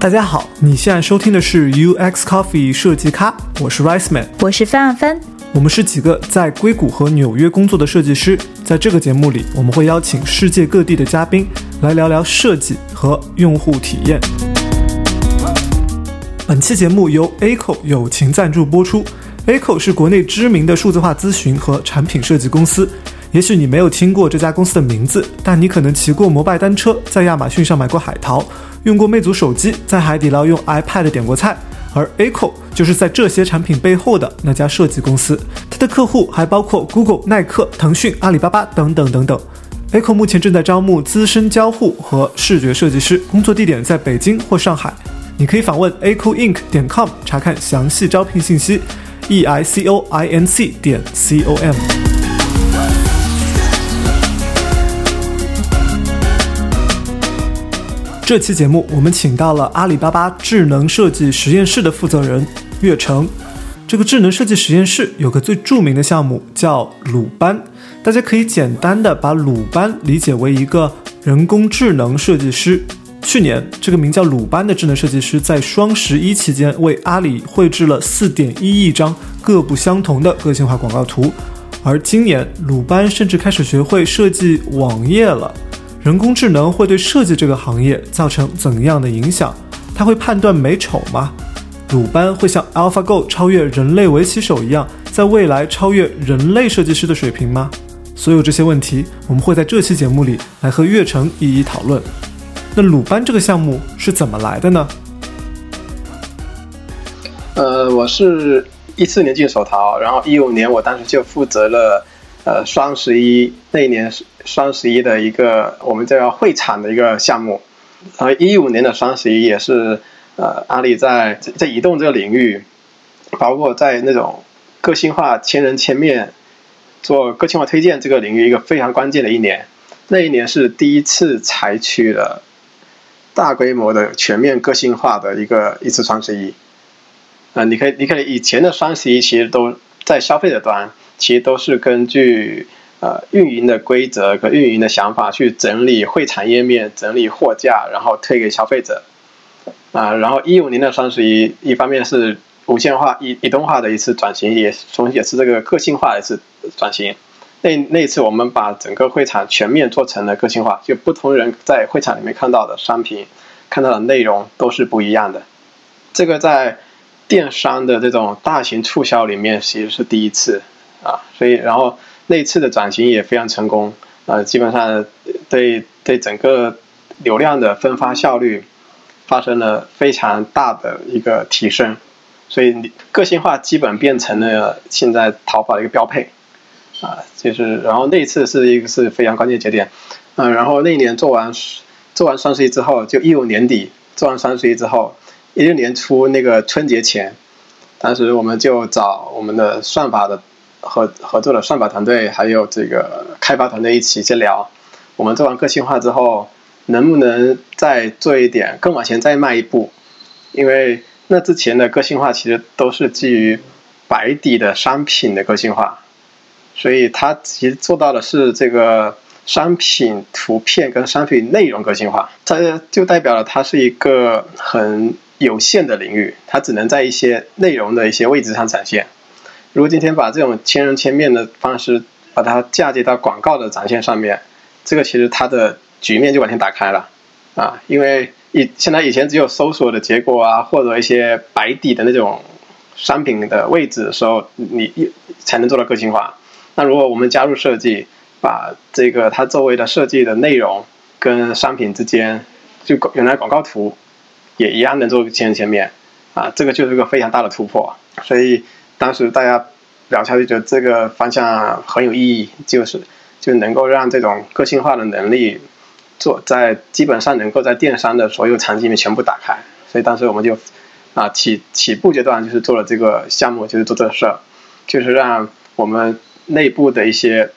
大家好，你现在收听的是 UX Coffee 设计咖，我是 Rice Man，我是范范。我们是几个在硅谷和纽约工作的设计师，在这个节目里，我们会邀请世界各地的嘉宾来聊聊设计和用户体验。本期节目由 Aco 友情赞助播出。Aco 是国内知名的数字化咨询和产品设计公司。也许你没有听过这家公司的名字，但你可能骑过摩拜单车，在亚马逊上买过海淘，用过魅族手机，在海底捞用 iPad 点过菜。而 Aco 就是在这些产品背后的那家设计公司，它的客户还包括 Google、耐克、腾讯、阿里巴巴等等等等。Aco 目前正在招募资深交互和视觉设计师，工作地点在北京或上海。你可以访问 acoinc 点 com 查看详细招聘信息，e i c o i n c 点 c o m。这期节目，我们请到了阿里巴巴智能设计实验室的负责人岳成。这个智能设计实验室有个最著名的项目叫鲁班，大家可以简单的把鲁班理解为一个人工智能设计师。去年，这个名叫鲁班的智能设计师在双十一期间为阿里绘制了四点一亿张各不相同的个性化广告图，而今年鲁班甚至开始学会设计网页了。人工智能会对设计这个行业造成怎样的影响？它会判断美丑吗？鲁班会像 AlphaGo 超越人类围棋手一样，在未来超越人类设计师的水平吗？所有这些问题，我们会在这期节目里来和岳成一一讨论。那鲁班这个项目是怎么来的呢？呃，我是一四年进手淘，然后一五年我当时就负责了。呃，双十一那一年双十一的一个我们叫会场的一个项目，然后一五年的双十一也是呃阿里在在移动这个领域，包括在那种个性化千人千面做个性化推荐这个领域一个非常关键的一年，那一年是第一次采取了大规模的全面个性化的一个一次双十一，啊，你可以你可以以前的双十一其实都在消费者端。其实都是根据呃运营的规则和运营的想法去整理会场页面、整理货架，然后推给消费者。啊，然后一五年的双十一，一方面是无线化、移移动化的一次转型，也同时也是这个个性化的一次转型。那那次我们把整个会场全面做成了个性化，就不同人在会场里面看到的商品、看到的内容都是不一样的。这个在电商的这种大型促销里面其实是第一次。啊，所以然后那次的转型也非常成功，呃，基本上对对整个流量的分发效率发生了非常大的一个提升，所以个性化基本变成了现在淘宝的一个标配，啊，就是然后那次是一个是非常关键节点，嗯，然后那一年做完做完双十一之后，就一五年底做完双十一之后，一六年初那个春节前，当时我们就找我们的算法的。合合作的算法团队还有这个开发团队一起去聊，我们做完个性化之后，能不能再做一点更往前再迈一步？因为那之前的个性化其实都是基于白底的商品的个性化，所以它其实做到的是这个商品图片跟商品内容个性化，它就代表了它是一个很有限的领域，它只能在一些内容的一些位置上展现。如果今天把这种千人千面的方式把它嫁接到广告的展现上面，这个其实它的局面就完全打开了啊！因为以现在以前只有搜索的结果啊，或者一些白底的那种商品的位置的时候，你才能做到个性化。那如果我们加入设计，把这个它周围的设计的内容跟商品之间，就原来广告图也一样能做千人千面啊，这个就是一个非常大的突破，所以。当时大家聊下去，觉得这个方向很有意义，就是就能够让这种个性化的能力做在基本上能够在电商的所有场景里面全部打开。所以当时我们就啊起起步阶段就是做了这个项目，就是做这事儿，就是让我们内部的一些。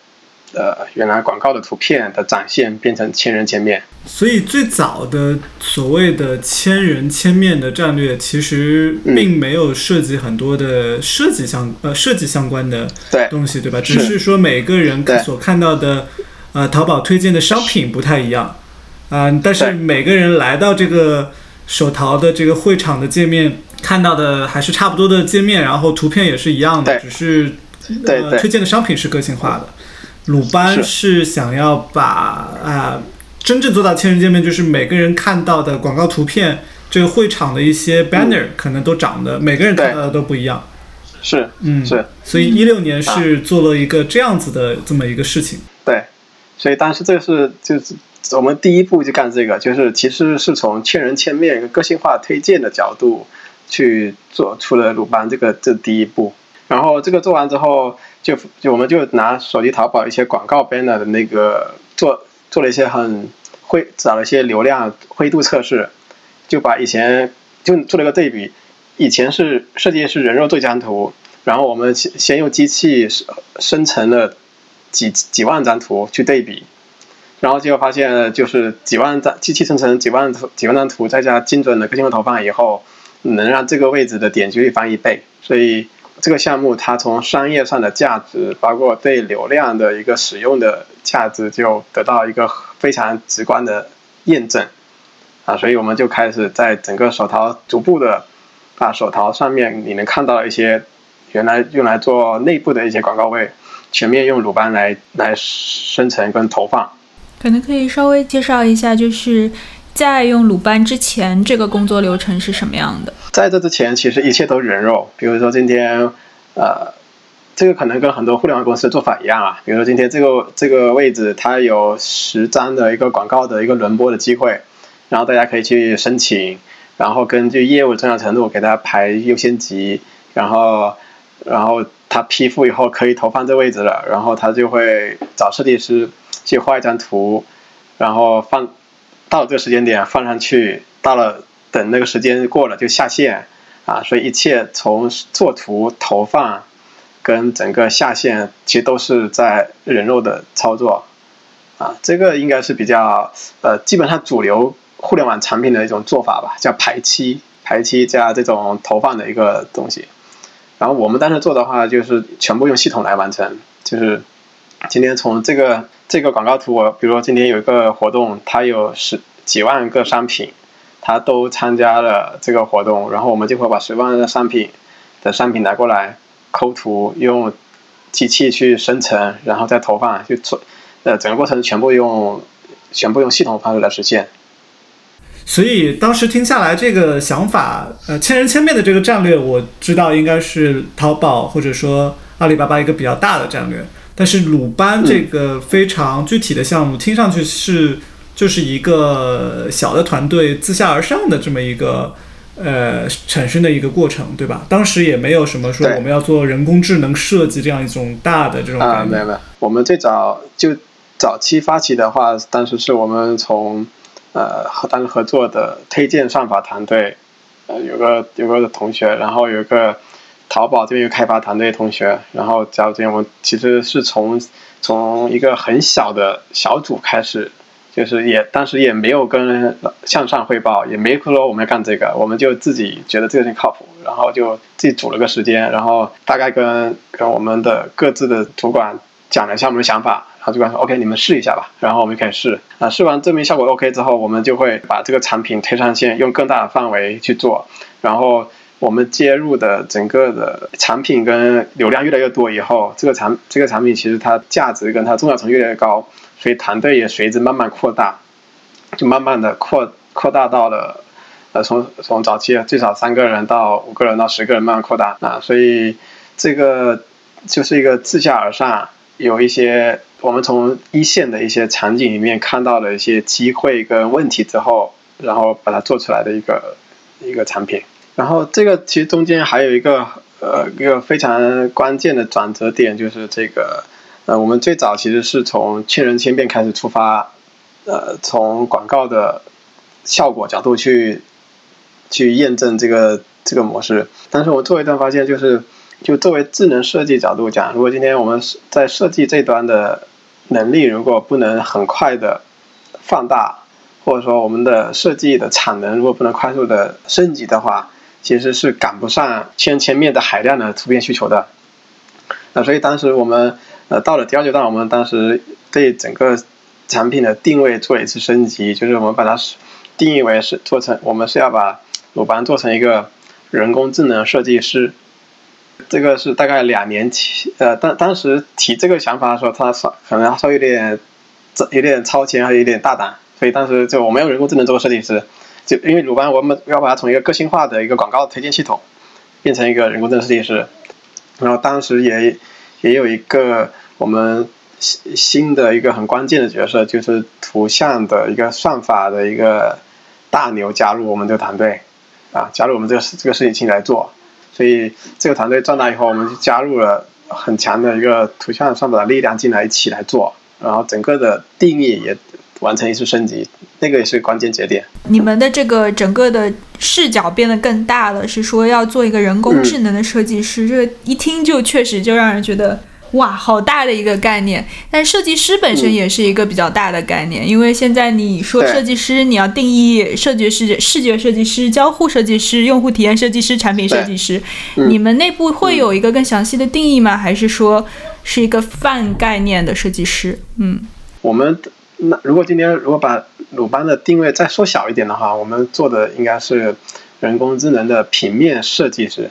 呃，原来广告的图片的展现变成千人千面，所以最早的所谓的千人千面的战略，其实并没有涉及很多的设计相呃设计相关的东西，对吧？只是说每个人所看到的呃淘宝推荐的商品不太一样。啊，但是每个人来到这个手淘的这个会场的界面看到的还是差不多的界面，然后图片也是一样的，只是呃推荐的商品是个性化的。鲁班是是想要把啊、真正做到千人见面，就是每个人看到的广告图片，这个会场的一些 banner 可能都长得每个人看到的都不一样。是嗯，是，所以一六年是做了一个这样子的这么一个事情。对，所以当时这是就是我们第一步就干这个，就是其实是从千人千面、个性化推荐的角度去做出了鲁班这个这第一步。然后这个做完之后，就就我们就拿手机淘宝一些广告 banner 的那个做做了一些很灰，找了一些流量灰度测试，就把以前就做了一个对比，以前是设计是人肉对张图，然后我们先先用机器生生成了几几万张图去对比，然后结果发现就是几万张机器生成几万图几万张图，再加精准的个性化投放以后，能让这个位置的点击率翻一倍。所以这个项目它从商业上的价值，包括对流量的一个使用的价值，就得到一个非常直观的验证。啊，所以我们就开始在整个手淘逐步的把手淘上面你能看到一些原来用来做内部的一些广告位，全面用鲁班来来生成跟投放。可能可以稍微介绍一下，就是在用鲁班之前，这个工作流程是什么样的？在这之前，其实一切都人肉。比如说今天，呃，这个可能跟很多互联网公司的做法一样啊。比如说今天这个这个位置，它有十张的一个广告的一个轮播的机会，然后大家可以去申请，然后根据业务重要程度给它排优先级，然后然后他批复以后可以投放这位置了，然后他就会找设计师去画一张图，然后放到这个时间点放上去，到了等那个时间过了就下线啊，所以一切从做图、投放跟整个下线，其实都是在人肉的操作啊，这个应该是比较呃，基本上主流互联网产品的一种做法吧，叫排期、排期加这种投放的一个东西。然后我们当时做的话，就是全部用系统来完成，就是今天从这个这个广告图，我比如说今天有一个活动，它有十几万个商品，它都参加了这个活动，然后我们就会把十万个商品的商品拿过来抠图，用机器去生成，然后再投放，就做呃整个过程全部用全部用系统方式来实现。所以当时听下来，这个想法，呃，千人千面的这个战略，我知道应该是淘宝或者说阿里巴巴一个比较大的战略。但是鲁班这个非常具体的项目，听上去是就是一个小的团队自下而上的这么一个呃产生的一个过程，对吧？当时也没有什么说我们要做人工智能设计这样一种大的这种啊。没有没有，我们最早就早期发起的话，当时是我们从呃和当时合作的推荐算法团队，呃有个有个同学，然后有一个淘宝这边有开发团队同学，然后加入这边，我其实是从从一个很小的小组开始。就是也当时也没有跟向上汇报，也没说我们要干这个，我们就自己觉得这个事情靠谱，然后就自己组了个时间，然后大概跟跟我们的各自的主管讲了一下我们的想法，然后主管说 OK，你们试一下吧，然后我们就开始试啊，试完证明效果 OK 之后，我们就会把这个产品推上线，用更大的范围去做，然后我们接入的整个的产品跟流量越来越多以后，这个产这个产品其实它价值跟它重要程度越来越高，所以团队也随之慢慢扩大，就慢慢的扩扩大到了。呃，从从早期最少三个人到五个人到十个人慢慢扩大啊，所以这个就是一个自下而上，有一些我们从一线的一些场景里面看到了一些机会跟问题之后，然后把它做出来的一个一个产品。然后这个其实中间还有一个呃一个非常关键的转折点，就是这个呃我们最早其实是从千人千面开始出发，呃从广告的效果角度去去验证这个这个模式。但是我做一段发现，就是就作为智能设计角度讲，如果今天我们在设计这端的能力如果不能很快的放大，或者说我们的设计的产能如果不能快速的升级的话，其实是赶不上千千面的海量的图片需求的。那所以当时我们呃到了第二阶段，我们当时对整个产品的定位做了一次升级，就是我们把它定义为是做成，我们是要把鲁班做成一个人工智能设计师。这个是大概两年前，呃，当当时提这个想法的时候，他稍可能稍微有点，有点超前，还有点大胆，所以当时就我没有人工智能做设计师，就因为鲁班我们要把它从一个个性化的一个广告推荐系统，变成一个人工智能设计师，然后当时也也有一个我们新新的一个很关键的角色，就是图像的一个算法的一个大牛加入我们这个团队，啊，加入我们这个这个事情进来做。所以这个团队壮大以后，我们就加入了很强的一个图像算法的力量进来一起来做，然后整个的定义也完成一次升级，那个也是关键节点。你们的这个整个的视角变得更大了，是说要做一个人工智能的设计师，这个一听就确实就让人觉得。哇，好大的一个概念！但设计师本身也是一个比较大的概念，因为现在你说设计师，你要定义设计师、视觉设计师、交互设计师、用户体验设计师、产品设计师，你们内部会有一个更详细的定义吗？还是说是一个泛概念的设计师？嗯，我们那如果今天如果把鲁班的定位再缩小一点的话，我们做的应该是人工智能的平面设计师。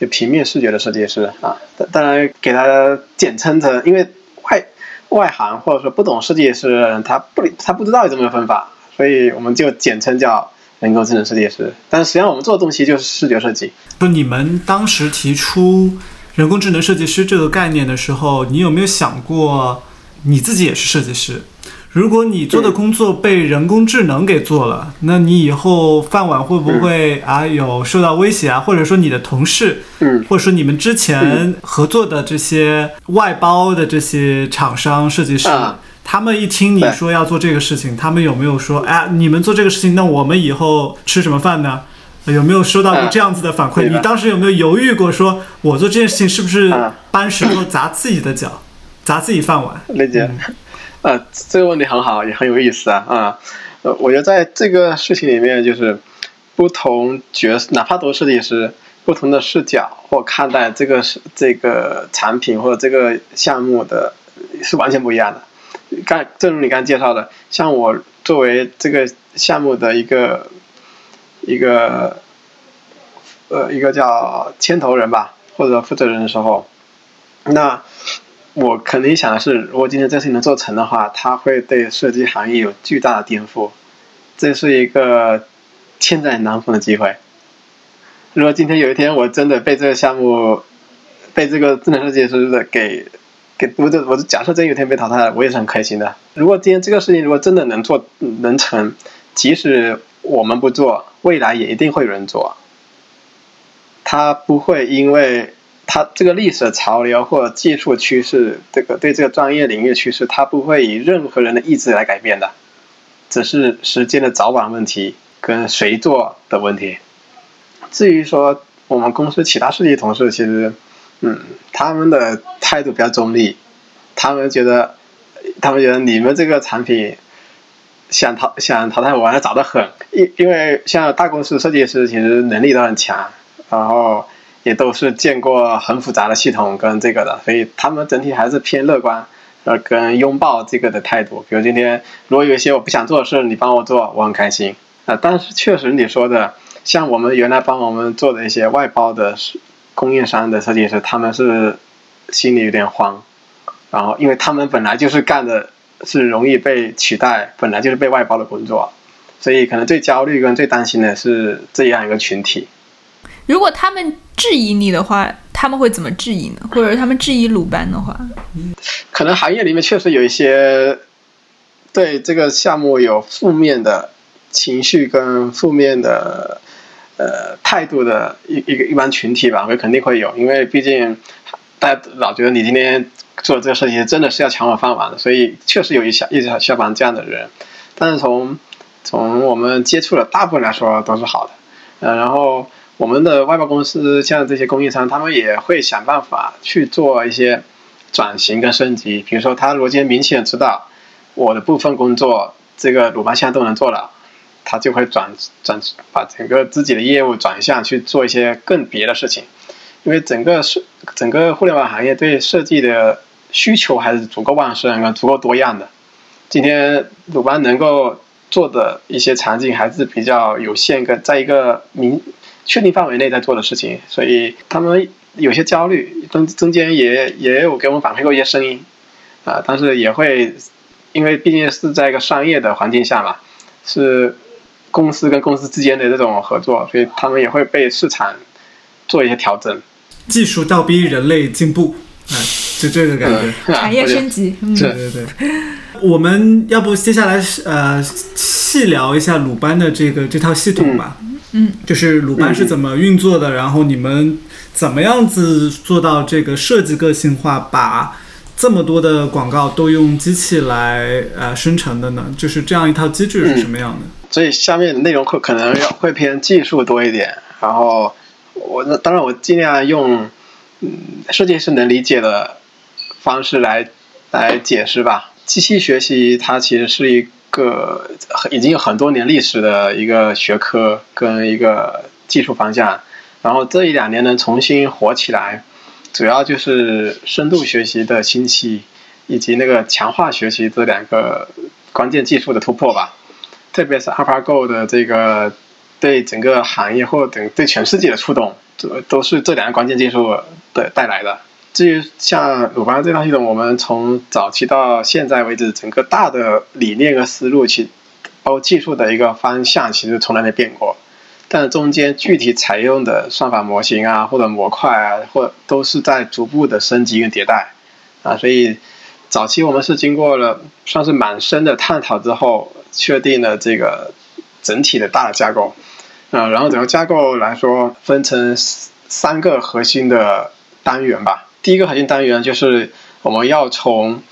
就平面视觉的设计师啊，当然给它简称成，因为外外行或者说不懂设计师，他不他不知道有这么个分法，所以我们就简称叫人工智能设计师。但实际上我们做的东西就是视觉设计。不，你们当时提出人工智能设计师这个概念的时候，你有没有想过你自己也是设计师？如果你做的工作被人工智能给做了，那你以后饭碗会不会啊有受到威胁啊？或者说你的同事，嗯，或者说你们之前合作的这些外包的这些厂商设计师，他们一听你说要做这个事情，他们有没有说，哎，你们做这个事情，那我们以后吃什么饭呢？有没有收到过这样子的反馈？你当时有没有犹豫过，说我做这件事情是不是搬石头砸自己的脚，砸自己饭碗？理解。呃，这个问题很好，也很有意思啊啊！呃，我觉得在这个事情里面，就是不同角色，哪怕都是设计师，不同的视角或看待这个是这个产品或者这个项目的，是完全不一样的。刚正如你刚介绍的，像我作为这个项目的一个一个呃一个叫牵头人吧，或者负责人的时候，那。我肯定想的是，如果今天这事情能做成的话，它会对设计行业有巨大的颠覆，这是一个千载难逢的机会。如果今天有一天我真的被这个项目，被这个智能设计师的给给，我的我的假设真有一天被淘汰了，我也是很开心的。如果今天这个事情如果真的能做能成，即使我们不做，未来也一定会有人做。它不会因为。它这个历史潮流或者技术趋势，这个对这个专业领域趋势，它不会以任何人的意志来改变的，只是时间的早晚问题跟谁做的问题。至于说我们公司其他设计同事，其实，嗯，他们的态度比较中立，他们觉得，他们觉得你们这个产品想淘想淘汰我，还早得很。因因为像大公司设计师，其实能力都很强，然后。也都是见过很复杂的系统跟这个的，所以他们整体还是偏乐观，呃，跟拥抱这个的态度。比如今天如果有一些我不想做的事，你帮我做，我很开心啊。但是确实你说的，像我们原来帮我们做的一些外包的供应商的设计师，他们是心里有点慌，然后因为他们本来就是干的是容易被取代，本来就是被外包的工作，所以可能最焦虑跟最担心的是这样一个群体。如果他们质疑你的话，他们会怎么质疑呢？或者他们质疑鲁班的话，可能行业里面确实有一些对这个项目有负面的情绪跟负面的呃态度的一一个一般群体吧，会肯定会有，因为毕竟大家老觉得你今天做这个事情真的是要抢我饭碗的，所以确实有一小一小小帮这样的人。但是从从我们接触的大部分来说都是好的，呃，然后。我们的外包公司像这些供应商，他们也会想办法去做一些转型跟升级。比如说，他如果今天明显知道我的部分工作这个鲁班现在都能做了，他就会转转把整个自己的业务转向去做一些更别的事情。因为整个是整个互联网行业对设计的需求还是足够旺盛跟足够多样的。今天鲁班能够做的一些场景还是比较有限，跟在一个明确定范围内在做的事情，所以他们有些焦虑，中中间也也有给我们反馈过一些声音，啊，但是也会因为毕竟是在一个商业的环境下嘛，是公司跟公司之间的这种合作，所以他们也会被市场做一些调整。技术倒逼人类进步，啊，就这个感觉。产业升级，嗯，对对对。我们要不接下来呃细聊一下鲁班的这个这套系统吧？嗯，就是鲁班是怎么运作的，然后你们怎么样子做到这个设计个性化，把这么多的广告都用机器来呃生成的呢？就是这样一套机制是什么样的？所以下面的内容会可能要会偏技术多一点，然后我那当然我尽量用嗯设计师能理解的方式来来解释吧。机器学习它其实是一个已经有很多年历史的一个学科跟一个技术方向，然后这一两年能重新火起来，主要就是深度学习的兴起，以及那个强化学习这两个关键技术的突破吧。特别是 AlphaGo 的这个对整个行业或等对全世界的触动，这都是这两个关键技术的带来的。至于像鲁班这套系统，我们从早期到现在为止，整个大的理念和思路，其包括技术的一个方向，其实从来没变过。但中间具体采用的算法模型啊，或者模块啊，或都是在逐步的升级跟迭代啊。所以早期我们是经过了算是蛮深的探讨之后，确定了这个整体的大的架构啊。然后整个架构来说，分成三个核心的单元吧。第一个核心单元就是我们要从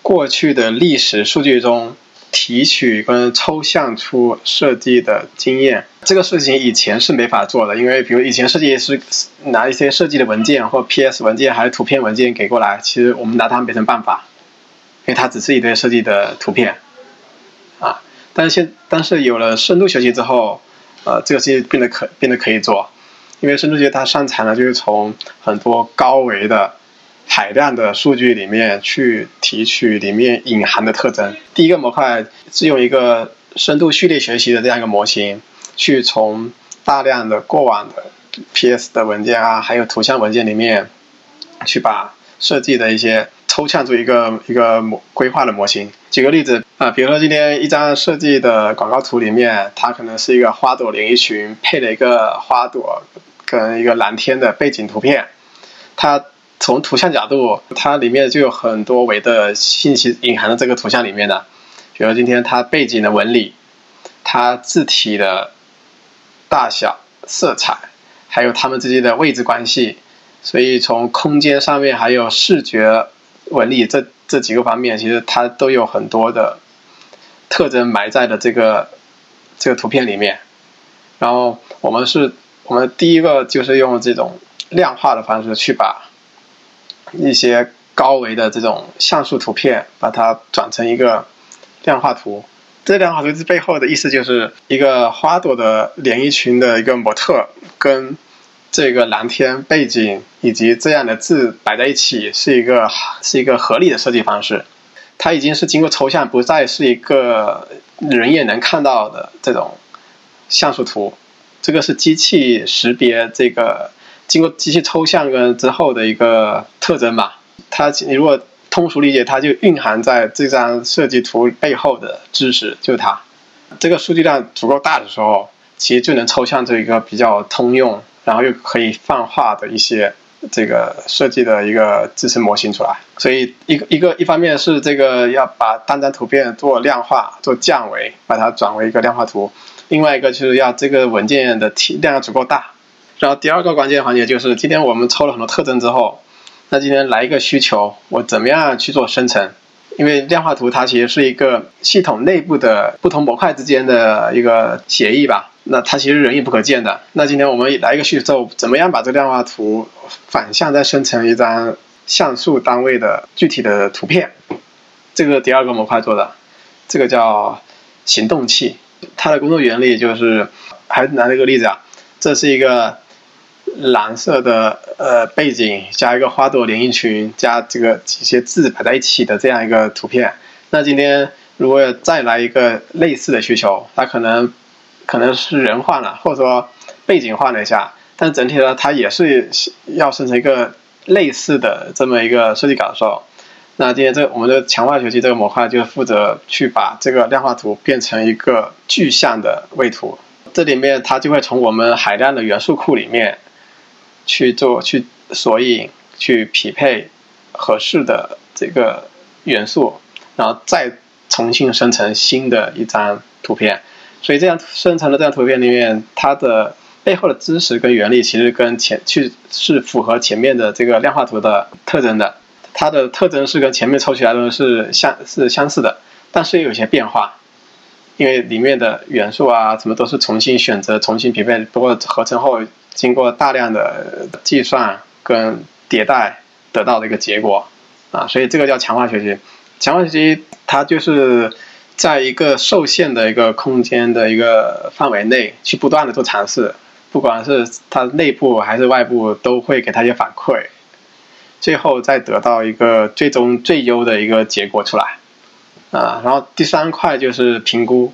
过去的历史数据中提取跟抽象出设计的经验。这个事情以前是没法做的，因为比如以前设计是拿一些设计的文件或 PS 文件还是图片文件给过来，其实我们拿它没什么办法，因为它只是一堆设计的图片啊。但是现但是有了深度学习之后，呃，这个事情变得可变得可以做。因为深度学习它擅长的就是从很多高维的海量的数据里面去提取里面隐含的特征。第一个模块是用一个深度序列学习的这样一个模型，去从大量的过往的 PS 的文件啊，还有图像文件里面，去把设计的一些抽象出一个一个模规划的模型。举个例子啊，比如说今天一张设计的广告图里面，它可能是一个花朵连衣裙配了一个花朵。跟一个蓝天的背景图片，它从图像角度，它里面就有很多维的信息隐含在这个图像里面的。比如今天它背景的纹理，它字体的大小、色彩，还有它们之间的位置关系。所以从空间上面还有视觉纹理这这几个方面，其实它都有很多的特征埋在的这个这个图片里面。然后我们是。我们第一个就是用这种量化的方式去把一些高维的这种像素图片，把它转成一个量化图。这量化图背后的意思就是一个花朵的连衣裙的一个模特，跟这个蓝天背景以及这样的字摆在一起，是一个是一个合理的设计方式。它已经是经过抽象，不再是一个人眼能看到的这种像素图。这个是机器识别这个经过机器抽象跟之后的一个特征吧。它你如果通俗理解，它就蕴含在这张设计图背后的知识，就是它。这个数据量足够大的时候，其实就能抽象出一个比较通用，然后又可以泛化的一些这个设计的一个支持模型出来。所以一个一个一方面是这个要把单张图片做量化、做降维，把它转为一个量化图。另外一个就是要这个文件的体量要足够大，然后第二个关键环节就是今天我们抽了很多特征之后，那今天来一个需求，我怎么样去做生成？因为量化图它其实是一个系统内部的不同模块之间的一个协议吧，那它其实人眼不可见的。那今天我们来一个需求，怎么样把这个量化图反向再生成一张像素单位的具体的图片？这个第二个模块做的，这个叫行动器。它的工作原理就是，还拿这个例子啊，这是一个蓝色的呃背景，加一个花朵连衣裙，加这个几些字摆在一起的这样一个图片。那今天如果再来一个类似的需求，它可能可能是人换了，或者说背景换了一下，但整体呢，它也是要生成一个类似的这么一个设计感受。那今天这我们的强化学习这个模块就负责去把这个量化图变成一个具象的位图，这里面它就会从我们海量的元素库里面去做去索引、去匹配合适的这个元素，然后再重新生成新的一张图片。所以这样生成的这张图片里面，它的背后的知识跟原理其实跟前去是符合前面的这个量化图的特征的。它的特征是跟前面抽起来的是相是相似的，但是也有些变化，因为里面的元素啊什么都是重新选择、重新匹配，不过合成后经过大量的计算跟迭代得到的一个结果啊，所以这个叫强化学习。强化学习它就是在一个受限的一个空间的一个范围内去不断的做尝试，不管是它内部还是外部，都会给它一些反馈。最后再得到一个最终最优的一个结果出来，啊，然后第三块就是评估。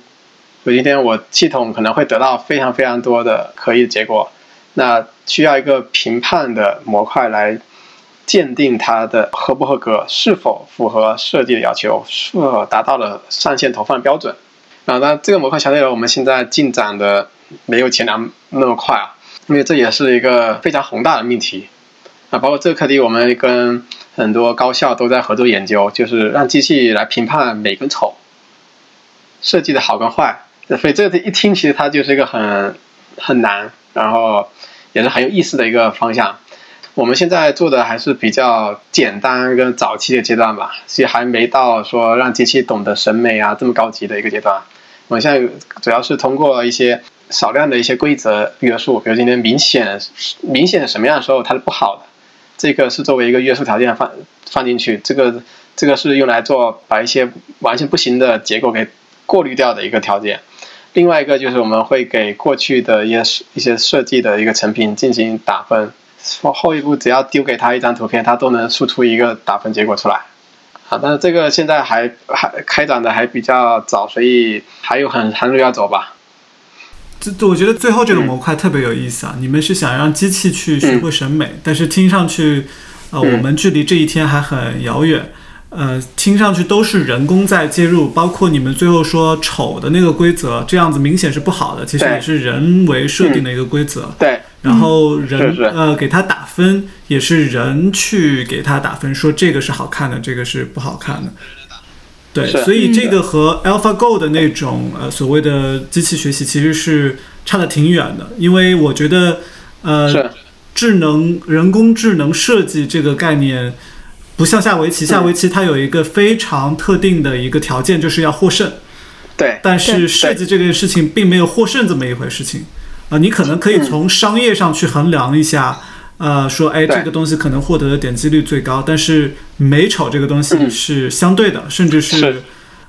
有一天我系统可能会得到非常非常多的可以结果，那需要一个评判的模块来鉴定它的合不合格，是否符合设计的要求，是否达到了上线投放标准。啊，那这个模块相对来说我们现在进展的没有前两那么快啊，因为这也是一个非常宏大的命题。啊，包括这个课题，我们跟很多高校都在合作研究，就是让机器来评判美跟丑，设计的好跟坏。所以这个一听，其实它就是一个很很难，然后也是很有意思的一个方向。我们现在做的还是比较简单跟早期的阶段吧，其实还没到说让机器懂得审美啊这么高级的一个阶段。我们现在主要是通过一些少量的一些规则约束，比如今天明显明显什么样的时候它是不好的。这个是作为一个约束条件放放进去，这个这个是用来做把一些完全不行的结果给过滤掉的一个条件。另外一个就是我们会给过去的一些一些设计的一个成品进行打分，后一步只要丢给他一张图片，他都能输出一个打分结果出来。啊，但是这个现在还还开展的还比较早，所以还有很长路要走吧。这我觉得最后这个模块特别有意思啊！你们是想让机器去学会审美，但是听上去，呃，我们距离这一天还很遥远。呃，听上去都是人工在介入，包括你们最后说丑的那个规则，这样子明显是不好的，其实也是人为设定的一个规则。对。然后人呃给他打分，也是人去给他打分，说这个是好看的，这个是不好看的。对，所以这个和 AlphaGo 的那种呃所谓的机器学习其实是差的挺远的，因为我觉得呃智能人工智能设计这个概念不像下围棋，下围棋它有一个非常特定的一个条件，就是要获胜。对，但是设计这件事情并没有获胜这么一回事情。啊，你可能可以从商业上去衡量一下。呃，说哎，这个东西可能获得的点击率最高，但是美丑这个东西是相对的，甚至是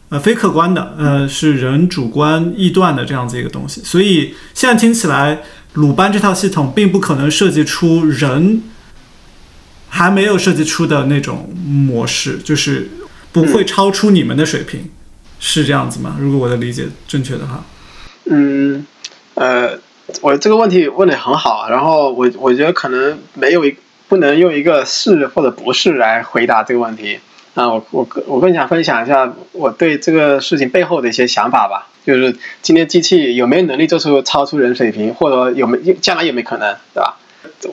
呃非客观的，呃是人主观臆断的这样子一个东西。所以现在听起来，鲁班这套系统并不可能设计出人还没有设计出的那种模式，就是不会超出你们的水平，是这样子吗？如果我的理解正确的话，嗯，呃。我这个问题问的很好，然后我我觉得可能没有一不能用一个是或者不是来回答这个问题啊，我我我更想分享一下我对这个事情背后的一些想法吧，就是今天机器有没有能力做出超出人水平，或者有没将来有没有可能，对吧？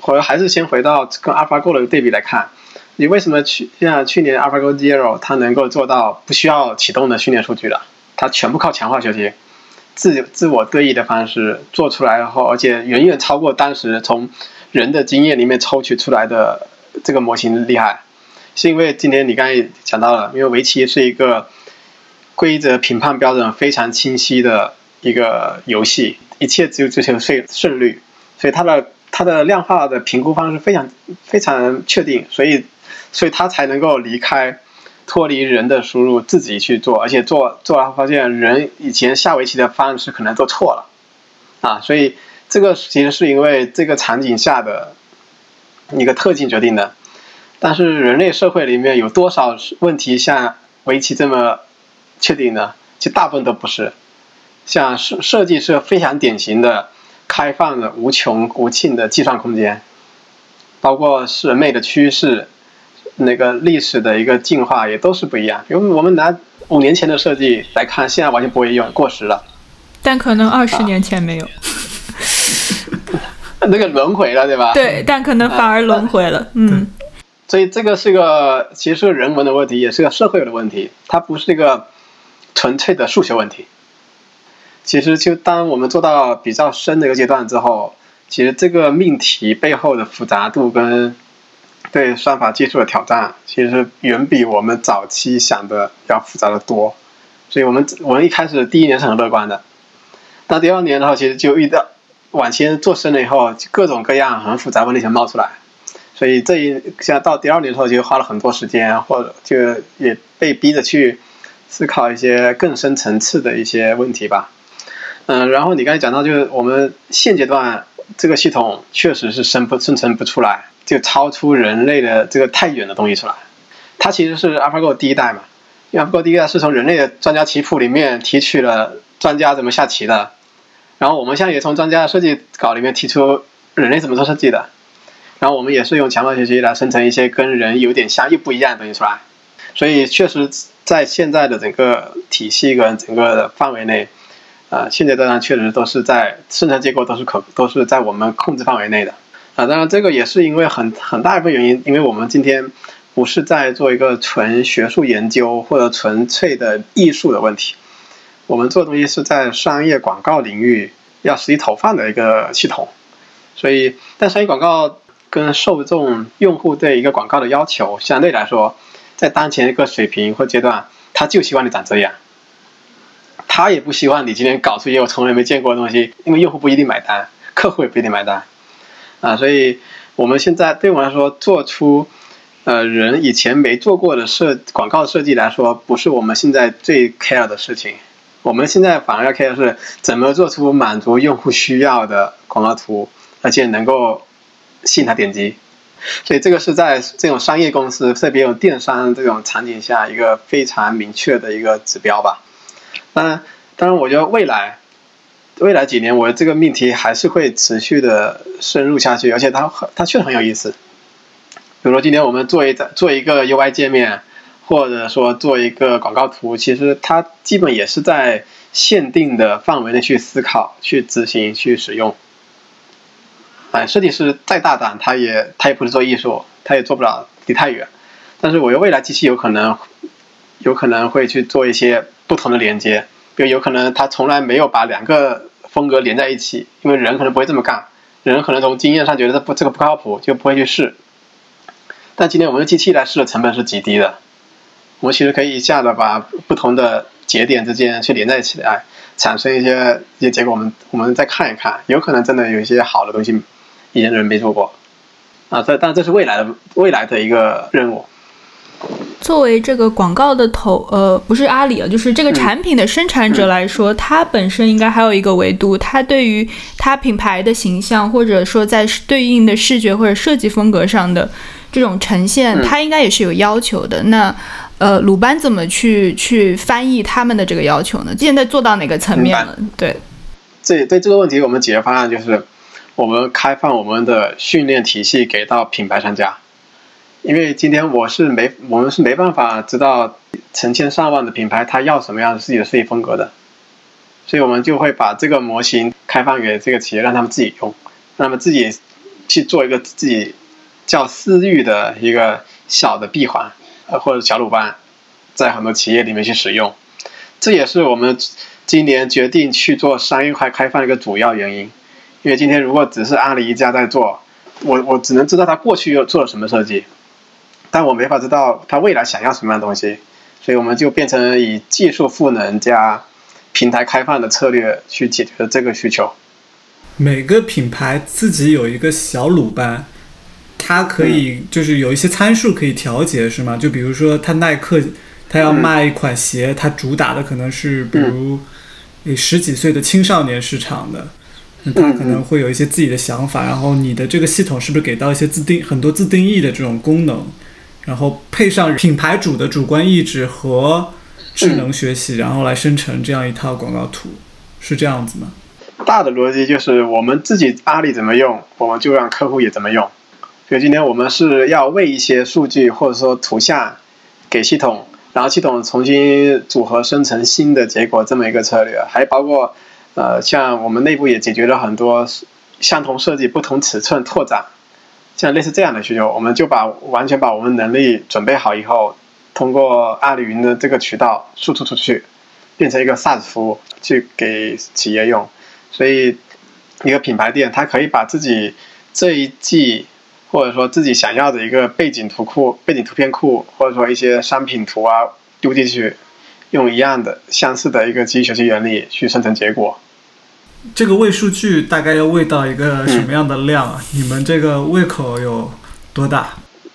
或还是先回到跟 AlphaGo 的对比来看，你为什么去像去年 AlphaGo Zero 它能够做到不需要启动的训练数据了，它全部靠强化学习。自自我对弈的方式做出来然后，而且远远超过当时从人的经验里面抽取出来的这个模型厉害，是因为今天你刚才讲到了，因为围棋是一个规则评判标准非常清晰的一个游戏，一切只有追求胜胜率，所以它的它的量化的评估方式非常非常确定，所以所以它才能够离开。脱离人的输入，自己去做，而且做做完发现，人以前下围棋的方式可能做错了，啊，所以这个其实是因为这个场景下的一个特性决定的。但是人类社会里面有多少问题像围棋这么确定的，其实大部分都不是。像设设计是非常典型的开放的、无穷无尽的计算空间，包括是人类的趋势，那个历史的一个进化也都是不一样。因为我们拿五年前的设计来看，现在完全不会用，过时了。但可能二十年前没有。那个轮回了，对吧？对，但可能反而轮回了。嗯。所以这个是个，其实是个人文的问题，也是个社会的问题。它不是一个纯粹的数学问题。其实，就当我们做到比较深的一个阶段之后，其实这个命题背后的复杂度跟对算法技术的挑战，其实远比我们早期想的要复杂的多。所以我们我们一开始第一年是很乐观的，到第二年的话，其实就遇到往前做深了以后，各种各样很复杂问题全冒出来。所以这一像到第二年的时候，就花了很多时间，或者就也被逼着去思考一些更深层次的一些问题吧。嗯，然后你刚才讲到，就是我们现阶段这个系统确实是生不生成不出来，就超出人类的这个太远的东西出来。它其实是 AlphaGo 第一代嘛，因为 AlphaGo 第一代是从人类的专家棋谱里面提取了专家怎么下棋的，然后我们现在也从专家的设计稿里面提出人类怎么做设计的。然后我们也是用强化学习来生成一些跟人有点像又不一样的东西出来，所以确实在现在的整个体系跟整个范围内，呃，现阶段上确实都是在生产结构都是可都是在我们控制范围内的，啊，当然这个也是因为很很大一部分原因，因为我们今天不是在做一个纯学术研究或者纯粹的艺术的问题，我们做的东西是在商业广告领域要实际投放的一个系统，所以但商业广告。跟受众用户对一个广告的要求相对来说，在当前一个水平或阶段，他就希望你长这样，他也不希望你今天搞出一些我从来没见过的东西，因为用户不一定买单，客户也不一定买单，啊，所以我们现在对我来说，做出呃人以前没做过的设广告设计来说，不是我们现在最 care 的事情，我们现在反而要 care 的是怎么做出满足用户需要的广告图，而且能够。吸引他点击，所以这个是在这种商业公司，特别有电商这种场景下一个非常明确的一个指标吧。当然，当然，我觉得未来未来几年，我这个命题还是会持续的深入下去，而且它很它确实很有意思。比如说，今天我们做一做一个 UI 界面，或者说做一个广告图，其实它基本也是在限定的范围内去思考、去执行、去使用。哎，设计师再大胆，他也他也不是做艺术，他也做不了离太远。但是我觉得未来机器有可能，有可能会去做一些不同的连接，比如有可能他从来没有把两个风格连在一起，因为人可能不会这么干，人可能从经验上觉得这不这个不靠谱，就不会去试。但今天我们用机器来试的成本是极低的，我们其实可以一下子把不同的节点之间去连在一起来，产生一些一些结果。我们我们再看一看，有可能真的有一些好的东西。以前的人没做过，啊，这但这是未来的未来的一个任务。作为这个广告的头，呃，不是阿里啊，就是这个产品的生产者来说，它本身应该还有一个维度，它对于它品牌的形象，或者说在对应的视觉或者设计风格上的这种呈现，它应该也是有要求的。那呃，鲁班怎么去去翻译他们的这个要求呢？现在做到哪个层面了？对，这对这个问题，我们解决方案就是。我们开放我们的训练体系给到品牌商家，因为今天我是没，我们是没办法知道成千上万的品牌他要什么样的自己的设计风格的，所以我们就会把这个模型开放给这个企业，让他们自己用，让他们自己去做一个自己叫私域的一个小的闭环，呃或者小鲁班，在很多企业里面去使用，这也是我们今年决定去做商业化开放一个主要原因。因为今天如果只是阿里一家在做，我我只能知道他过去又做了什么设计，但我没法知道他未来想要什么样的东西，所以我们就变成以技术赋能加平台开放的策略去解决这个需求。每个品牌自己有一个小鲁班，它可以就是有一些参数可以调节，是吗？就比如说，它耐克，它要卖一款鞋，它主打的可能是比如十几岁的青少年市场的。他可能会有一些自己的想法，然后你的这个系统是不是给到一些自定很多自定义的这种功能，然后配上品牌主的主观意志和智能学习，然后来生成这样一套广告图，是这样子吗？大的逻辑就是我们自己阿里怎么用，我们就让客户也怎么用。所以今天我们是要喂一些数据或者说图像给系统，然后系统重新组合生成新的结果这么一个策略，还包括呃像我们内部也解决了很多相同设计不同尺寸拓展，像类似这样的需求，我们就把完全把我们能力准备好以后，通过阿里云的这个渠道输出出去，变成一个 SaaS 服务去给企业用。所以，一个品牌店，它可以把自己这一季或者说自己想要的一个背景图库、背景图片库，或者说一些商品图啊丢进去，用一样的相似的一个机器学习原理去生成结果。这个喂数据大概要喂到一个什么样的量啊？你们这个胃口有多大？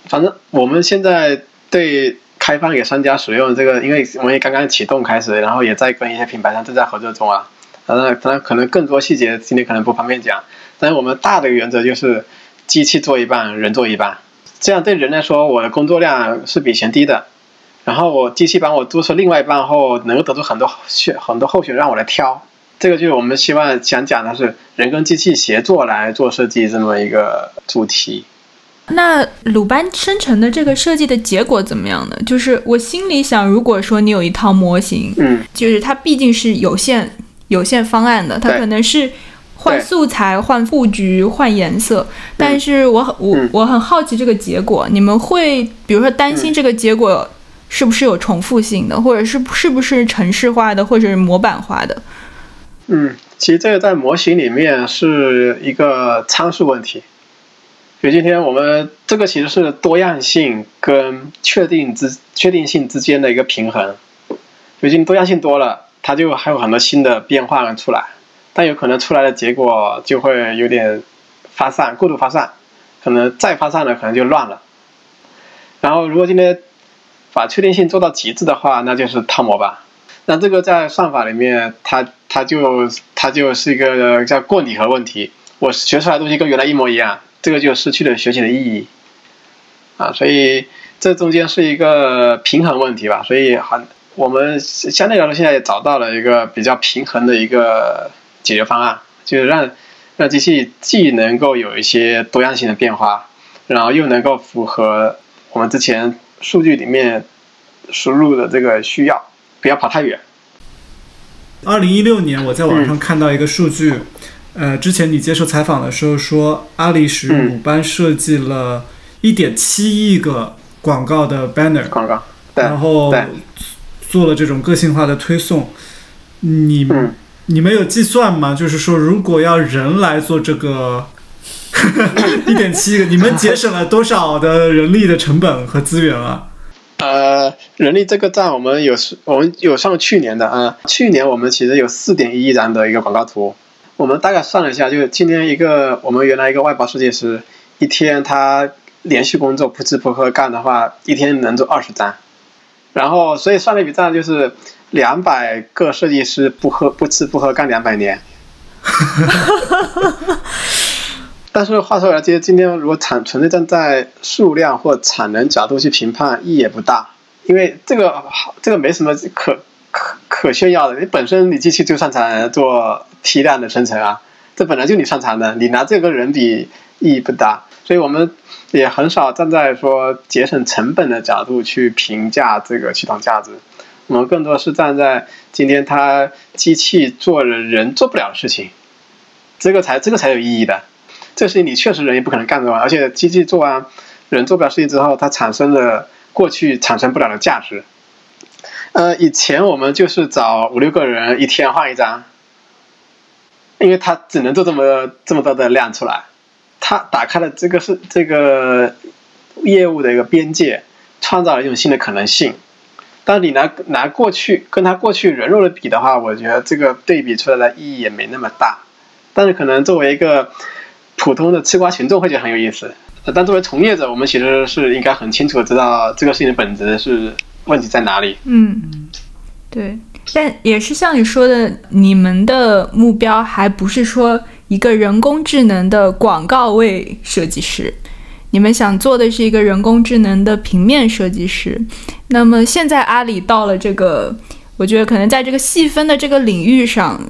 反正我们现在对开放给商家使用这个，因为我们也刚刚启动开始，然后也在跟一些品牌商正在合作中啊。当然，当然可能更多细节今天可能不方便讲，但是我们大的原则就是机器做一半，人做一半，这样对人来说，我的工作量是比以前低的。然后我机器帮我做出另外一半后，能够得出很多选很多候选让我来挑。这个就是我们希望想讲的是人跟机器协作来做设计这么一个主题。那鲁班生成的这个设计的结果怎么样呢？就是我心里想，如果说你有一套模型，嗯，就是它毕竟是有限。有限方案的，它可能是换素材、换布局、换颜色，但是我很我我很好奇这个结果，你们会比如说担心这个结果是不是有重复性的，或者是是不是程式化的，或者是模板化的？嗯，其实这个在模型里面是一个参数问题，所以今天我们这个其实是多样性跟确定之确定性之间的一个平衡，最近多样性多了。它就还有很多新的变化出来，但有可能出来的结果就会有点发散，过度发散，可能再发散了，可能就乱了。然后，如果今天把确定性做到极致的话，那就是套模吧。那这个在算法里面，它它就它就是一个叫过拟合问题。我学出来东西跟原来一模一样，这个就失去了学习的意义啊。所以这中间是一个平衡问题吧。所以很。我们相对来说，现在也找到了一个比较平衡的一个解决方案，就是让让机器既能够有一些多样性的变化，然后又能够符合我们之前数据里面输入的这个需要，不要跑太远。二零一六年，我在网上看到一个数据，呃，之前你接受采访的时候说，阿里使用鲁班设计了一点七亿个广告的 banner，广告，然后。做了这种个性化的推送，你你们有计算吗？就是说，如果要人来做这个 一点七个，你们节省了多少的人力的成本和资源啊？呃，人力这个账我们有我们有上去年的啊，去年我们其实有四点一亿张的一个广告图，我们大概算了一下，就是今天一个我们原来一个外包设计师，一天他连续工作不吃不喝干的话，一天能做二十张。然后，所以算了一笔账，就是两百个设计师不喝不吃不喝干两百年。但是话说回来，其实今天如果产纯粹站在数量或产能角度去评判，意义也不大，因为这个这个没什么可可可炫耀的。你本身你机器就擅长做批量的生成啊，这本来就你擅长的，你拿这个人比意义不大。所以我们。也很少站在说节省成本的角度去评价这个系统价值，我们更多是站在今天它机器做了人做不了的事情，这个才这个才有意义的。这事情你确实人也不可能干得完，而且机器做完人做不了事情之后，它产生了过去产生不了的价值。呃，以前我们就是找五六个人一天换一张，因为它只能做这么这么多的量出来。它打开了这个是这个业务的一个边界，创造了一种新的可能性。但你拿拿过去跟他过去人肉的比的话，我觉得这个对比出来的意义也没那么大。但是可能作为一个普通的吃瓜群众会觉得很有意思。但作为从业者，我们其实是应该很清楚知道这个事情的本质是问题在哪里。嗯，对。但也是像你说的，你们的目标还不是说。一个人工智能的广告位设计师，你们想做的是一个人工智能的平面设计师。那么现在阿里到了这个，我觉得可能在这个细分的这个领域上，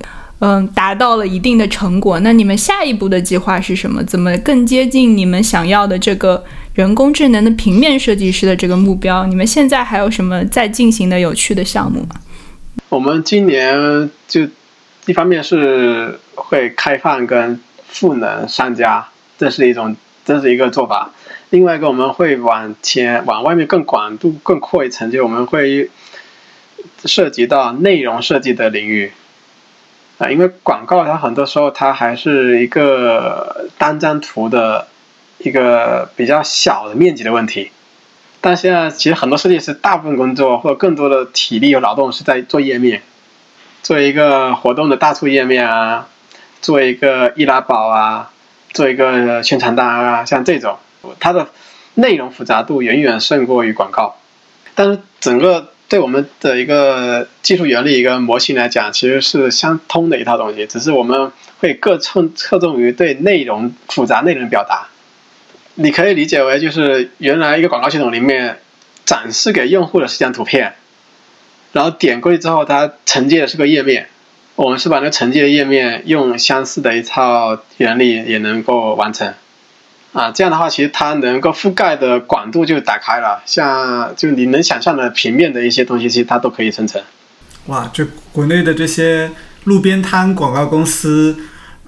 嗯，达到了一定的成果。那你们下一步的计划是什么？怎么更接近你们想要的这个人工智能的平面设计师的这个目标？你们现在还有什么在进行的有趣的项目吗？我们今年就一方面是会开放跟赋能商家，这是一种。这是一个做法，另外一个我们会往前往外面更广度更扩一层，就我们会涉及到内容设计的领域啊，因为广告它很多时候它还是一个单张图的一个比较小的面积的问题，但现在其实很多设计师大部分工作或者更多的体力和劳动是在做页面，做一个活动的大促页面啊，做一个易拉宝啊。做一个宣传单啊，像这种，它的内容复杂度远远胜过于广告。但是整个对我们的一个技术原理一个模型来讲，其实是相通的一套东西，只是我们会各侧侧重于对内容复杂内容表达。你可以理解为就是原来一个广告系统里面展示给用户的是张图片，然后点过去之后，它承接的是个页面。我们是把那承接的页面用相似的一套原理也能够完成，啊，这样的话其实它能够覆盖的广度就打开了，像就你能想象的平面的一些东西，其实它都可以生成。哇，这国内的这些路边摊广告公司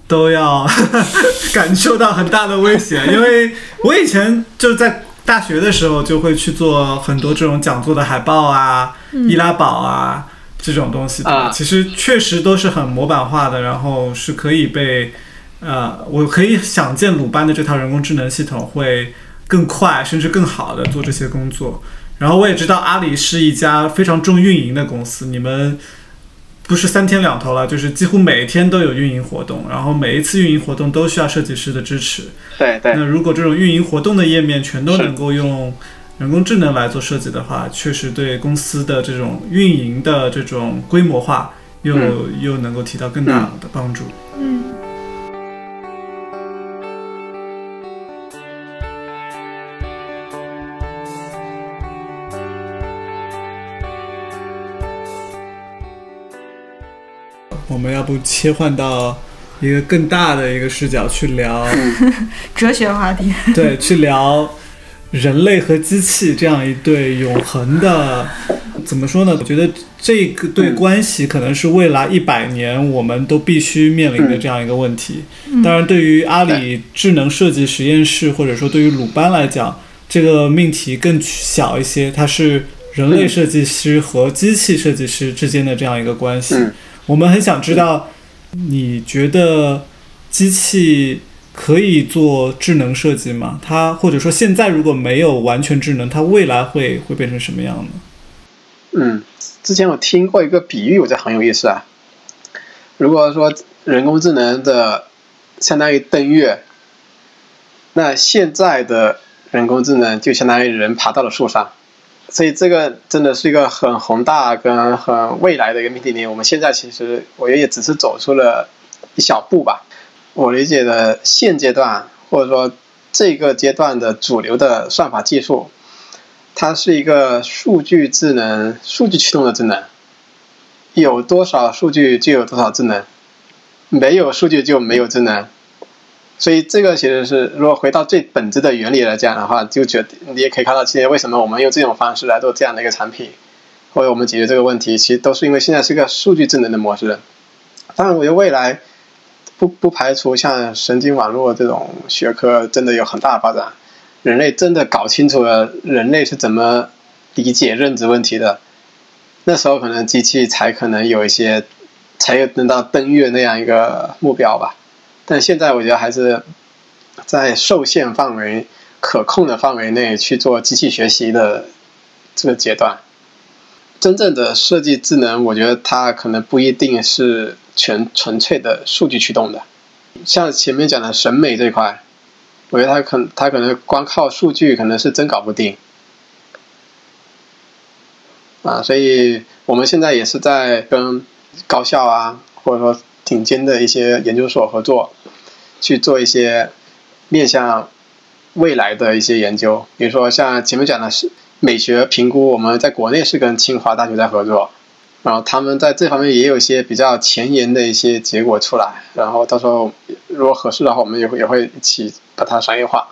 都要 感受到很大的威胁，因为我以前就在大学的时候就会去做很多这种讲座的海报啊、易拉宝啊。这种东西啊，其实确实都是很模板化的，然后是可以被，呃，我可以想见鲁班的这套人工智能系统会更快，甚至更好的做这些工作。然后我也知道阿里是一家非常重运营的公司，你们不是三天两头了，就是几乎每天都有运营活动，然后每一次运营活动都需要设计师的支持。对对。那如果这种运营活动的页面全都能够用。人工智能来做设计的话，确实对公司的这种运营的这种规模化，又又能够提到更大的帮助。嗯。们要不切换到一个更大的一个视角去聊 哲学话题？对，去聊。人类和机器这样一对永恒的，怎么说呢？我觉得这个对关系可能是未来一百年我们都必须面临的这样一个问题。当然，对于阿里智能设计实验室或者说对于鲁班来讲，这个命题更小一些。它是人类设计师和机器设计师之间的这样一个关系。我们很想知道，你觉得机器？可以做智能设计吗？它或者说现在如果没有完全智能，它未来会会变成什么样呢？嗯，之前我听过一个比喻，我觉得很有意思啊。如果说人工智能的相当于登月，那现在的人工智能就相当于人爬到了树上，所以这个真的是一个很宏大跟很未来的一个命题，我们现在其实我觉也只是走出了一小步吧。我理解的现阶段，或者说这个阶段的主流的算法技术，它是一个数据智能、数据驱动的智能。有多少数据就有多少智能，没有数据就没有智能。所以这个其实是，如果回到最本质的原理来讲的话，就觉得你也可以看到，其实为什么我们用这种方式来做这样的一个产品，或者我们解决这个问题，其实都是因为现在是一个数据智能的模式。当然，我觉得未来。不不排除像神经网络这种学科真的有很大的发展，人类真的搞清楚了人类是怎么理解认知问题的，那时候可能机器才可能有一些，才有能到登月那样一个目标吧。但现在我觉得还是在受限范围、可控的范围内去做机器学习的这个阶段。真正的设计智能，我觉得它可能不一定是。全纯粹的数据驱动的，像前面讲的审美这块，我觉得它可它可能光靠数据可能是真搞不定，啊，所以我们现在也是在跟高校啊，或者说顶尖的一些研究所合作，去做一些面向未来的一些研究，比如说像前面讲的是美学评估，我们在国内是跟清华大学在合作，然后他们在这方面也有一些比较前沿的一些结果出来，然后到时候如果合适的话，我们也会也会一起把它商业化。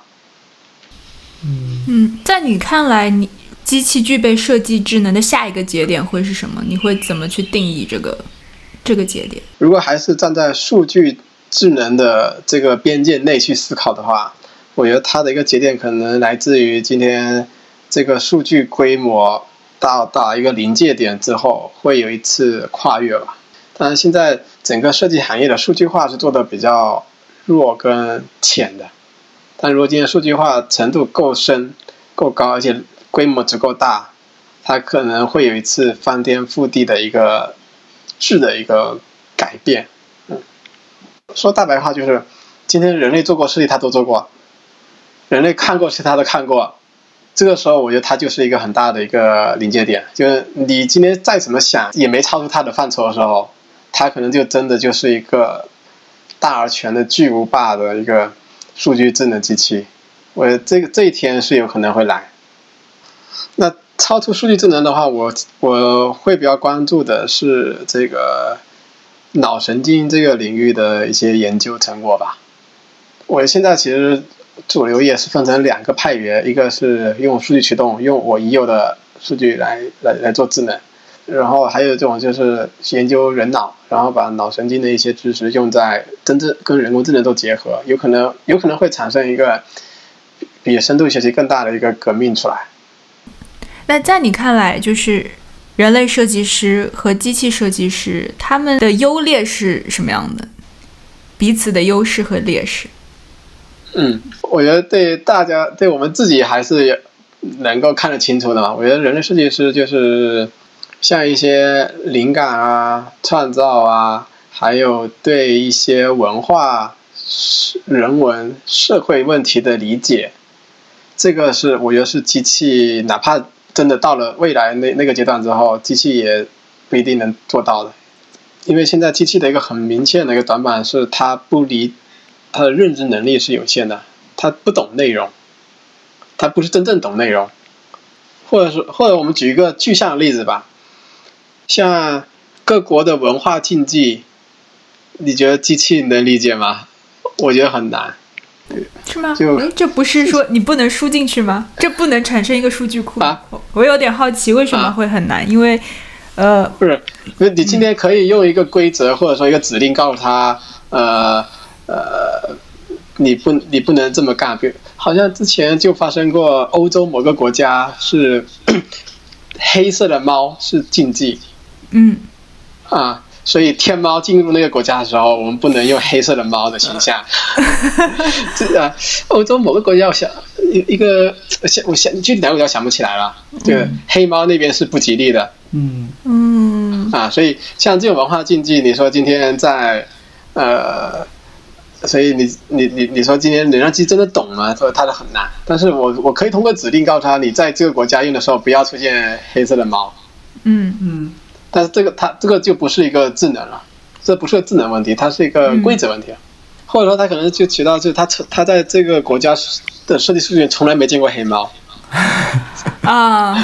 嗯，在你看来，你机器具备设计智能的下一个节点会是什么？你会怎么去定义这个这个节点？如果还是站在数据智能的这个边界内去思考的话，我觉得它的一个节点可能来自于今天这个数据规模到到一个临界点之后，会有一次跨越吧。当然，现在整个设计行业的数据化是做的比较弱跟浅的。但如果今天数据化程度够深、够高，而且规模足够大，它可能会有一次翻天覆地的一个质的一个改变。嗯，说大白话就是，今天人类做过事情，他都做过；人类看过事，他都看过。这个时候，我觉得它就是一个很大的一个临界点，就是你今天再怎么想，也没超出它的范畴的时候，它可能就真的就是一个大而全的巨无霸的一个。数据智能机器，我这个这一天是有可能会来。那超出数据智能的话，我我会比较关注的是这个脑神经这个领域的一些研究成果吧。我现在其实主流也是分成两个派别，一个是用数据驱动，用我已有的数据来来来做智能。然后还有这种就是研究人脑，然后把脑神经的一些知识用在真正跟人工智能做结合，有可能有可能会产生一个比深度学习更大的一个革命出来。那在你看来，就是人类设计师和机器设计师他们的优劣是什么样的？彼此的优势和劣势？嗯，我觉得对大家对我们自己还是能够看得清楚的嘛。我觉得人类设计师就是。像一些灵感啊、创造啊，还有对一些文化、人文、社会问题的理解，这个是我觉得是机器，哪怕真的到了未来那那个阶段之后，机器也不一定能做到的。因为现在机器的一个很明显的一个短板是，它不理，它的认知能力是有限的，它不懂内容，它不是真正懂内容，或者是或者我们举一个具象的例子吧。像各国的文化禁忌，你觉得机器能理解吗？我觉得很难。是吗？就这不是说 你不能输进去吗？这不能产生一个数据库啊？我有点好奇，为什么会很难？因为，呃，不是，那你今天可以用一个规则或者说一个指令告诉他，呃呃，你不你不能这么干。比如，好像之前就发生过，欧洲某个国家是 黑色的猫是禁忌。嗯，啊，所以天猫进入那个国家的时候，我们不能用黑色的猫的形象。这啊，欧洲某个国家，我想一一个想我想具体哪个国家想不起来了。就黑猫那边是不吉利的。嗯嗯啊，所以像这种文化禁忌，你说今天在呃，所以你你你你说今天能让机真的懂吗？说它的很难。但是我我可以通过指令告诉他，你在这个国家用的时候不要出现黑色的猫。嗯嗯。但是这个它这个就不是一个智能了，这不是个智能问题，它是一个规则问题，或者说它可能就起到就是它它在这个国家的设计数据从来没见过黑猫啊，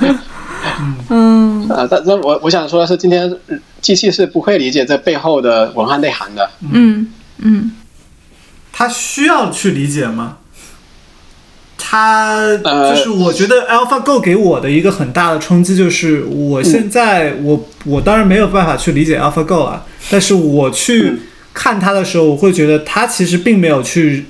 嗯。啊，但那我我想说的是，今天机器是不会理解这背后的文化内涵的，嗯。嗯，它需要去理解吗？它就是我觉得 AlphaGo 给我的一个很大的冲击，就是我现在我我当然没有办法去理解 AlphaGo 啊，但是我去看它的时候，我会觉得它其实并没有去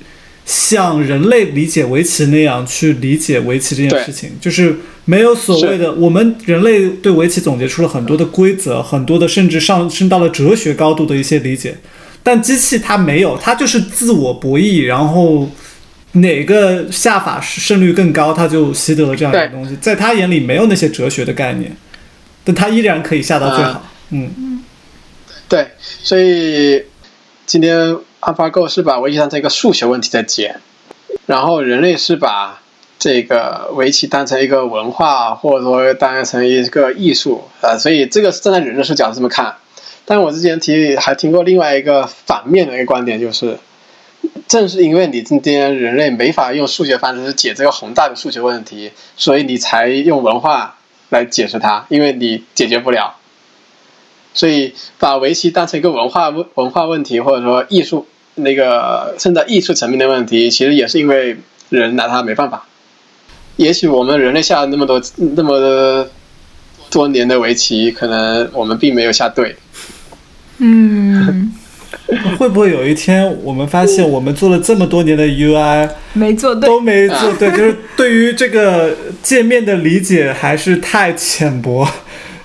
像人类理解围棋那样去理解围棋这件事情，就是没有所谓的我们人类对围棋总结出了很多的规则，很多的甚至上升到了哲学高度的一些理解，但机器它没有，它就是自我博弈，然后。哪个下法胜率更高，他就习得了这样一个东西。在他眼里没有那些哲学的概念，但他依然可以下到最好。嗯，对，所以今天 AlphaGo 是把围棋当成一个数学问题在解，然后人类是把这个围棋当成一个文化，或者说当成一个艺术啊。所以这个是站在人的视角这么看。但我之前提还听过另外一个反面的一个观点，就是。正是因为你今天人类没法用数学方式解这个宏大的数学问题，所以你才用文化来解释它，因为你解决不了。所以把围棋当成一个文化问文化问题，或者说艺术那个甚至艺术层面的问题，其实也是因为人拿它没办法。也许我们人类下了那么多那么多年的围棋，可能我们并没有下对。嗯，会不会有一天我们发现我们做了这么多年的 UI 没做对。都，没做对，就是对于这个界面的理解还是太浅薄，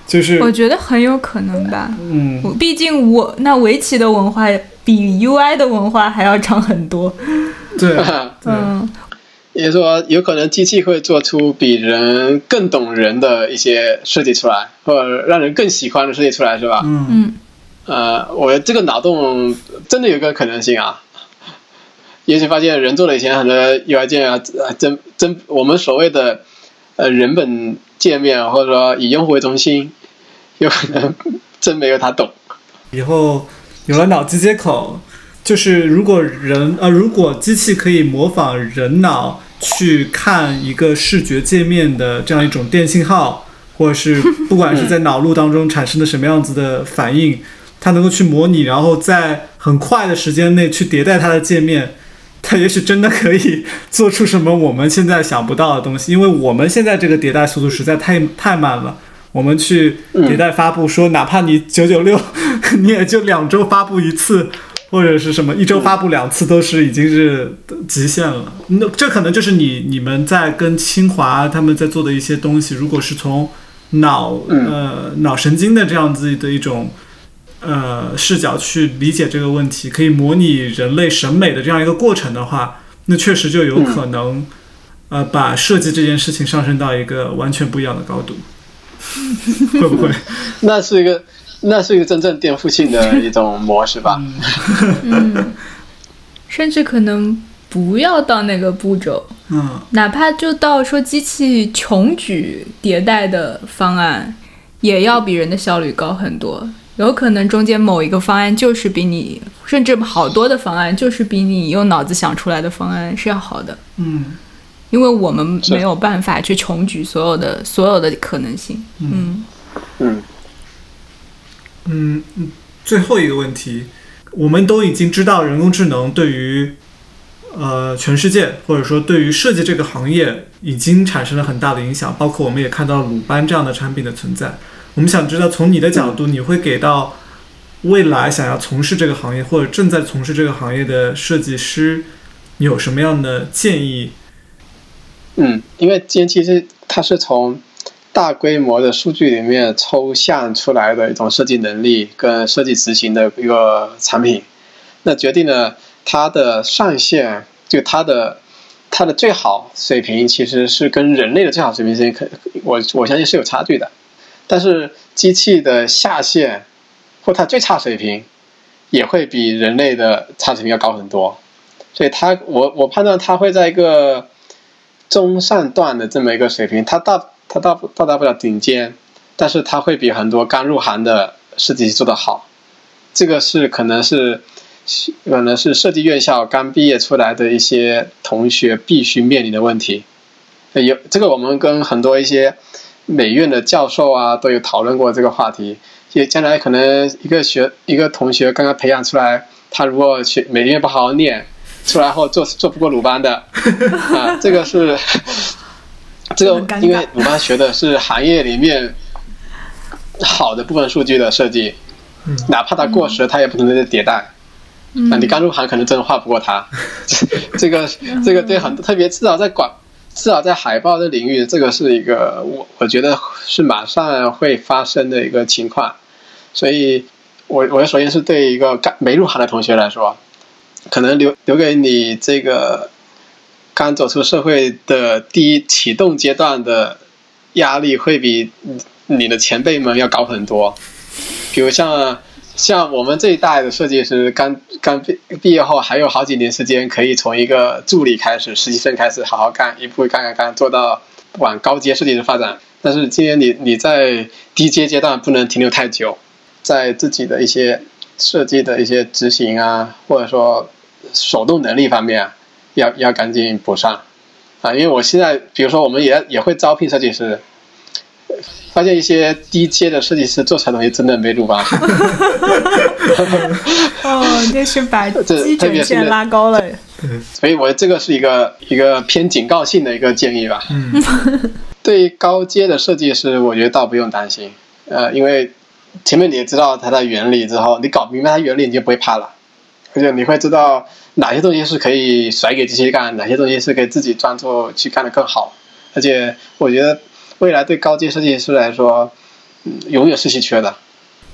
就是我觉得很有可能吧。嗯，我毕竟我那围棋的文化比 UI 的文化还要长很多。对，嗯，也就是说，有可能机器会做出比人更懂人的一些设计出来，或者让人更喜欢的设计出来，是吧？嗯。嗯呃，我这个脑洞真的有个可能性啊。也许发现人做了以前很多 UI 界面啊，真真我们所谓的呃人本界面，或者说以用户为中心，有可能真没有他懂。以后有了脑机接口，就是如果人呃，如果机器可以模仿人脑去看一个视觉界面的这样一种电信号，或者是不管是在脑路当中产生的什么样子的反应，它能够去模拟，然后在很快的时间内去迭代它的界面。它也许真的可以做出什么我们现在想不到的东西，因为我们现在这个迭代速度实在太太慢了。我们去迭代发布，说哪怕你九九六，你也就两周发布一次，或者是什么一周发布两次，都是已经是极限了。那这可能就是你你们在跟清华他们在做的一些东西，如果是从脑呃脑神经的这样子的一种呃视角去理解这个问题，可以模拟人类审美的这样一个过程的话，那确实就有可能呃把设计这件事情上升到一个完全不一样的高度。会不会？那是一个，那是一个真正颠覆性的一种模式吧？嗯，甚至可能不要到那个步骤，嗯哪怕就到说机器穷举迭代的方案，也要比人的效率高很多。有可能中间某一个方案就是比你，甚至好多的方案就是比你用脑子想出来的方案是要好的，嗯因为我们没有办法去穷举所有的所有的可能性。嗯嗯嗯嗯。最后一个问题，我们都已经知道人工智能对于呃全世界或者说对于设计这个行业已经产生了很大的影响，包括我们也看到鲁班这样的产品的存在。我们想知道，从你的角度，你会给到未来想要从事这个行业或者正在从事这个行业的设计师，你有什么样的建议？嗯，因为今天其实它是从大规模的数据里面抽象出来的一种设计能力跟设计执行的一个产品，那决定了它的上限，就它的它的最好水平其实是跟人类的最好水平是可我我相信是有差距的，但是机器的下限或它最差水平也会比人类的差水平要高很多，所以它我我判断它会在一个。中上段的这么一个水平，它到它到到达不了顶尖，但是它会比很多刚入行的设计师做得好。这个是可能是可能是设计院校刚毕业出来的一些同学必须面临的问题。有这个我们跟很多一些美院的教授啊都有讨论过这个话题。也将来可能一个学一个同学刚刚培养出来，他如果学美院不好好念。出来后做做不过鲁班的啊，这个是 这个，因为鲁班学的是行业里面好的部分数据的设计，哪怕他过时，他也不可能再迭代。啊，你刚入行可能真的画不过他。这个这个对很特别，至少在广，至少在海报的领域，这个是一个我我觉得是马上会发生的一个情况。所以，我我首先是对一个刚没入行的同学来说。可能留留给你这个刚走出社会的第一启动阶段的压力，会比你的前辈们要高很多。比如像像我们这一代的设计师，刚刚毕毕业后还有好几年时间，可以从一个助理开始，实习生开始好好干，一步干干干做到往高阶设计师发展。但是今年你你在低阶阶段不能停留太久，在自己的一些设计的一些执行啊，或者说手动能力方面啊要要赶紧补上啊，因为我现在比如说我们也也会招聘设计师，发现一些低阶的设计师做出来的东西真的没鲁班好。哦，这是把这基准线拉高了。所以我这个是一个一个偏警告性的一个建议吧。嗯，对于高阶的设计师，我觉得倒不用担心，呃，因为前面你也知道它的原理之后，你搞明白它原理，你就不会怕了，而且你会知道哪些东西是可以甩给机器干，哪些东西是可以自己专注去干的更好。而且我觉得未来对高阶设计师来说，嗯，永远是稀缺的。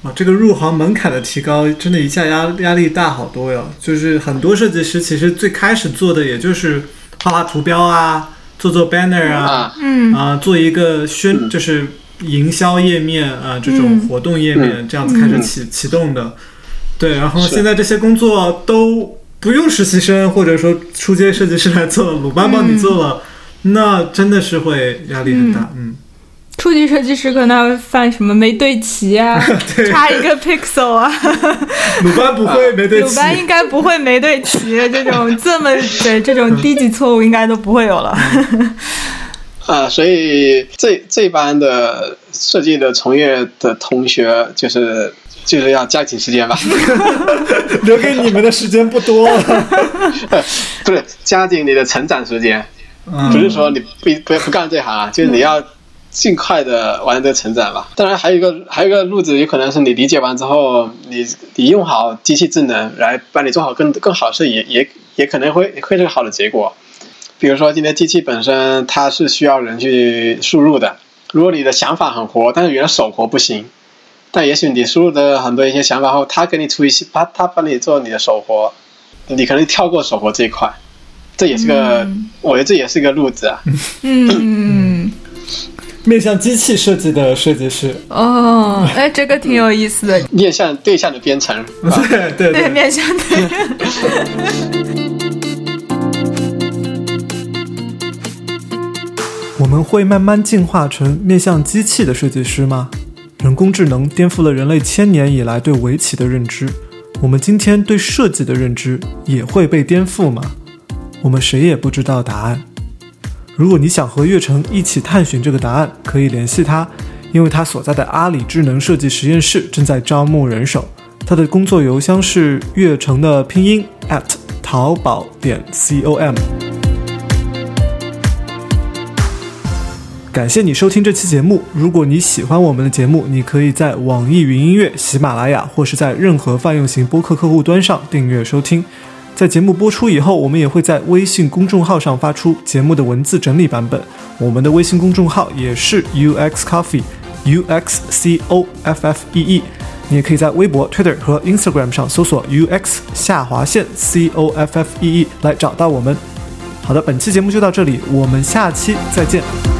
啊，这个入行门槛的提高，真的一下压压力大好多哟。就是很多设计师其实最开始做的也就是画画图标啊，做做 banner 啊，啊，嗯。啊，做一个宣嗯。就是营销页面啊，这种嗯。活动页面，这样子开始启启动的。对，然后现在这些工作都不用实习生或者说初阶设计师来做，鲁班帮你做了，那真的是会压力很大。嗯，初级设计师可能犯什么没对齐啊，差一个 pixel 啊，鲁班不会没对齐。鲁班应该不会没对齐，这种这么对这种低级错误应该都不会有了。啊，所以这这班的设计的从业的同学，就是就是要加紧时间吧，留给你们的时间不多了。不是加紧你的成长时间，嗯不是说你不不不干这行啊，就是你要尽快的完成这个成长吧。当然还有一个还有一个路子，有可能是你理解完之后，你你用好机器智能来帮你做好更更好的事，也也也可能会会是个好的结果。比如说今天机器本身它是需要人去输入的，如果你的想法很活，但是原来手活不行，但也许你输入的很多一些想法后，他给你出一些，他他帮你做你的手活，你可能跳过手活这一块，这也是个，嗯我觉得这也是个路子啊。嗯，面向机器设计的设计师，哦，哎，这个挺有意思的，面向对象的编程，啊对对对面向对象。我们会慢慢进化成面向机器的设计师吗？人工智能颠覆了人类千年以来对围棋的认知，我们今天对设计的认知也会被颠覆吗？我们谁也不知道答案。如果你想和月成一起探寻这个答案，可以联系他，因为他所在的阿里智能设计实验室正在招募人手。他的工作邮箱是月成的拼音 at 淘宝点 com。感谢你收听这期节目。如果你喜欢我们的节目，你可以在网易云音乐、喜马拉雅或是在任何泛用型播客客户端上订阅收听。在节目播出以后，我们也会在微信公众号上发出节目的文字整理版本。我们的微信公众号也是 UX Coffee，U X C O F F E E。你也可以在微博、Twitter 和 Instagram 上搜索 UX 下划线 C O F F E E 来找到我们。好的，本期节目就到这里，我们下期再见。